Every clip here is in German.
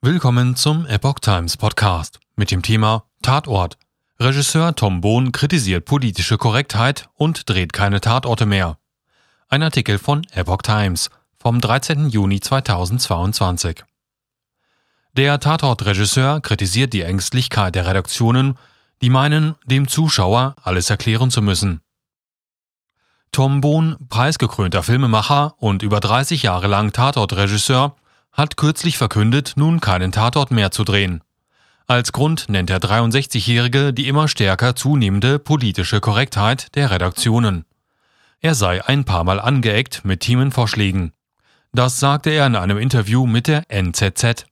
Willkommen zum Epoch Times Podcast mit dem Thema Tatort. Regisseur Tom Bohn kritisiert politische Korrektheit und dreht keine Tatorte mehr. Ein Artikel von Epoch Times vom 13. Juni 2022. Der Tatortregisseur kritisiert die Ängstlichkeit der Redaktionen, die meinen, dem Zuschauer alles erklären zu müssen. Tom Bohn, preisgekrönter Filmemacher und über 30 Jahre lang Tatortregisseur, hat kürzlich verkündet, nun keinen Tatort mehr zu drehen. Als Grund nennt der 63-Jährige die immer stärker zunehmende politische Korrektheit der Redaktionen. Er sei ein paar Mal angeeckt mit Themenvorschlägen. Das sagte er in einem Interview mit der NZZ.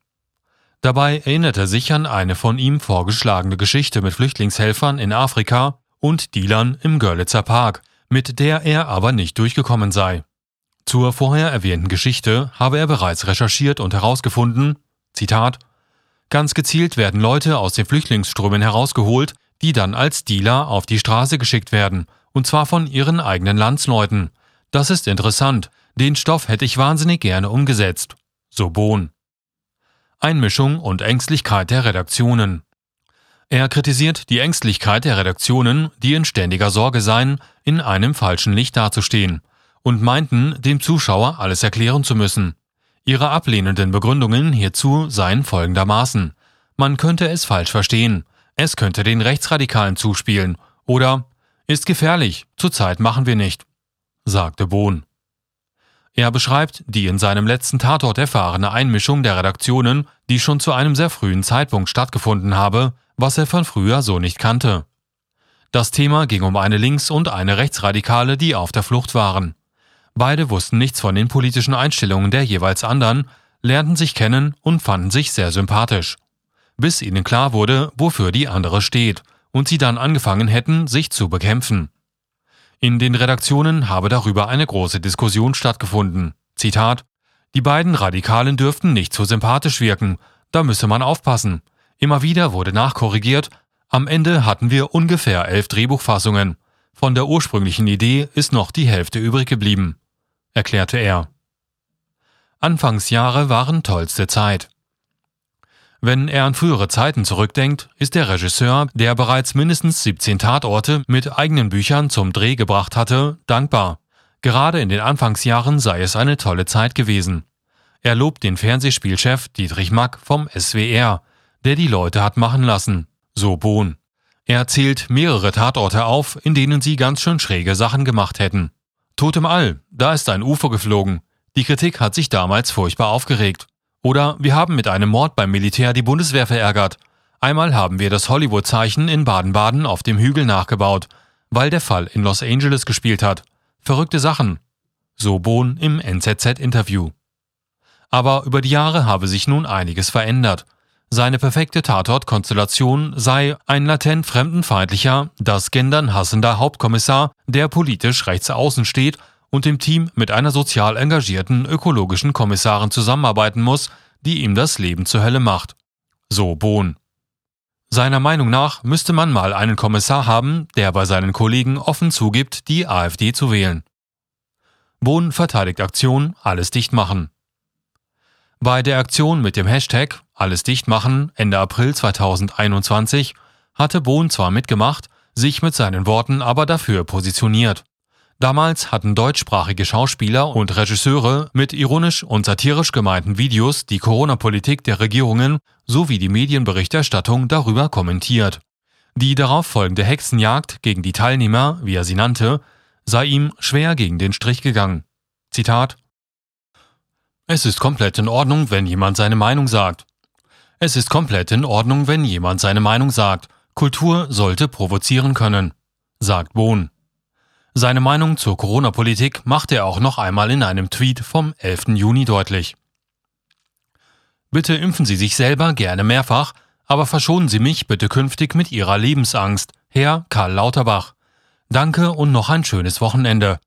Dabei erinnert er sich an eine von ihm vorgeschlagene Geschichte mit Flüchtlingshelfern in Afrika und Dealern im Görlitzer Park, mit der er aber nicht durchgekommen sei. Zur vorher erwähnten Geschichte habe er bereits recherchiert und herausgefunden, Zitat, Ganz gezielt werden Leute aus den Flüchtlingsströmen herausgeholt, die dann als Dealer auf die Straße geschickt werden, und zwar von ihren eigenen Landsleuten. Das ist interessant, den Stoff hätte ich wahnsinnig gerne umgesetzt. So Bohn. Einmischung und Ängstlichkeit der Redaktionen. Er kritisiert die Ängstlichkeit der Redaktionen, die in ständiger Sorge seien, in einem falschen Licht dazustehen und meinten, dem Zuschauer alles erklären zu müssen. Ihre ablehnenden Begründungen hierzu seien folgendermaßen. Man könnte es falsch verstehen, es könnte den Rechtsradikalen zuspielen oder ist gefährlich, zurzeit machen wir nicht, sagte Bohn. Er beschreibt die in seinem letzten Tatort erfahrene Einmischung der Redaktionen, die schon zu einem sehr frühen Zeitpunkt stattgefunden habe, was er von früher so nicht kannte. Das Thema ging um eine Links- und eine Rechtsradikale, die auf der Flucht waren. Beide wussten nichts von den politischen Einstellungen der jeweils anderen, lernten sich kennen und fanden sich sehr sympathisch. Bis ihnen klar wurde, wofür die andere steht, und sie dann angefangen hätten, sich zu bekämpfen. In den Redaktionen habe darüber eine große Diskussion stattgefunden. Zitat Die beiden Radikalen dürften nicht zu sympathisch wirken, da müsse man aufpassen. Immer wieder wurde nachkorrigiert, am Ende hatten wir ungefähr elf Drehbuchfassungen. Von der ursprünglichen Idee ist noch die Hälfte übrig geblieben erklärte er. Anfangsjahre waren tollste Zeit. Wenn er an frühere Zeiten zurückdenkt, ist der Regisseur, der bereits mindestens 17 Tatorte mit eigenen Büchern zum Dreh gebracht hatte, dankbar. Gerade in den Anfangsjahren sei es eine tolle Zeit gewesen. Er lobt den Fernsehspielchef Dietrich Mack vom SWR, der die Leute hat machen lassen, so Bohn. Er zählt mehrere Tatorte auf, in denen sie ganz schön schräge Sachen gemacht hätten. Tod im All, da ist ein UFO geflogen. Die Kritik hat sich damals furchtbar aufgeregt. Oder wir haben mit einem Mord beim Militär die Bundeswehr verärgert. Einmal haben wir das Hollywood-Zeichen in Baden-Baden auf dem Hügel nachgebaut, weil der Fall in Los Angeles gespielt hat. Verrückte Sachen. So Bohn im NZZ-Interview. Aber über die Jahre habe sich nun einiges verändert. Seine perfekte Tatort-Konstellation sei ein latent fremdenfeindlicher, das Gendern hassender Hauptkommissar, der politisch rechts außen steht und im Team mit einer sozial engagierten ökologischen Kommissarin zusammenarbeiten muss, die ihm das Leben zur Hölle macht. So Bohn. Seiner Meinung nach müsste man mal einen Kommissar haben, der bei seinen Kollegen offen zugibt, die AfD zu wählen. Bohn verteidigt Aktion Alles dicht machen. Bei der Aktion mit dem Hashtag Alles dicht machen Ende April 2021 hatte Bohn zwar mitgemacht, sich mit seinen Worten aber dafür positioniert. Damals hatten deutschsprachige Schauspieler und Regisseure mit ironisch und satirisch gemeinten Videos die Corona-Politik der Regierungen sowie die Medienberichterstattung darüber kommentiert. Die darauf folgende Hexenjagd gegen die Teilnehmer, wie er sie nannte, sei ihm schwer gegen den Strich gegangen. Zitat es ist komplett in Ordnung, wenn jemand seine Meinung sagt. Es ist komplett in Ordnung, wenn jemand seine Meinung sagt. Kultur sollte provozieren können, sagt Bohn. Seine Meinung zur Corona-Politik machte er auch noch einmal in einem Tweet vom 11. Juni deutlich. Bitte impfen Sie sich selber gerne mehrfach, aber verschonen Sie mich bitte künftig mit Ihrer Lebensangst, Herr Karl Lauterbach. Danke und noch ein schönes Wochenende.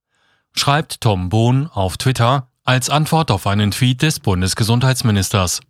Schreibt Tom Bohn auf Twitter als Antwort auf einen Tweet des Bundesgesundheitsministers.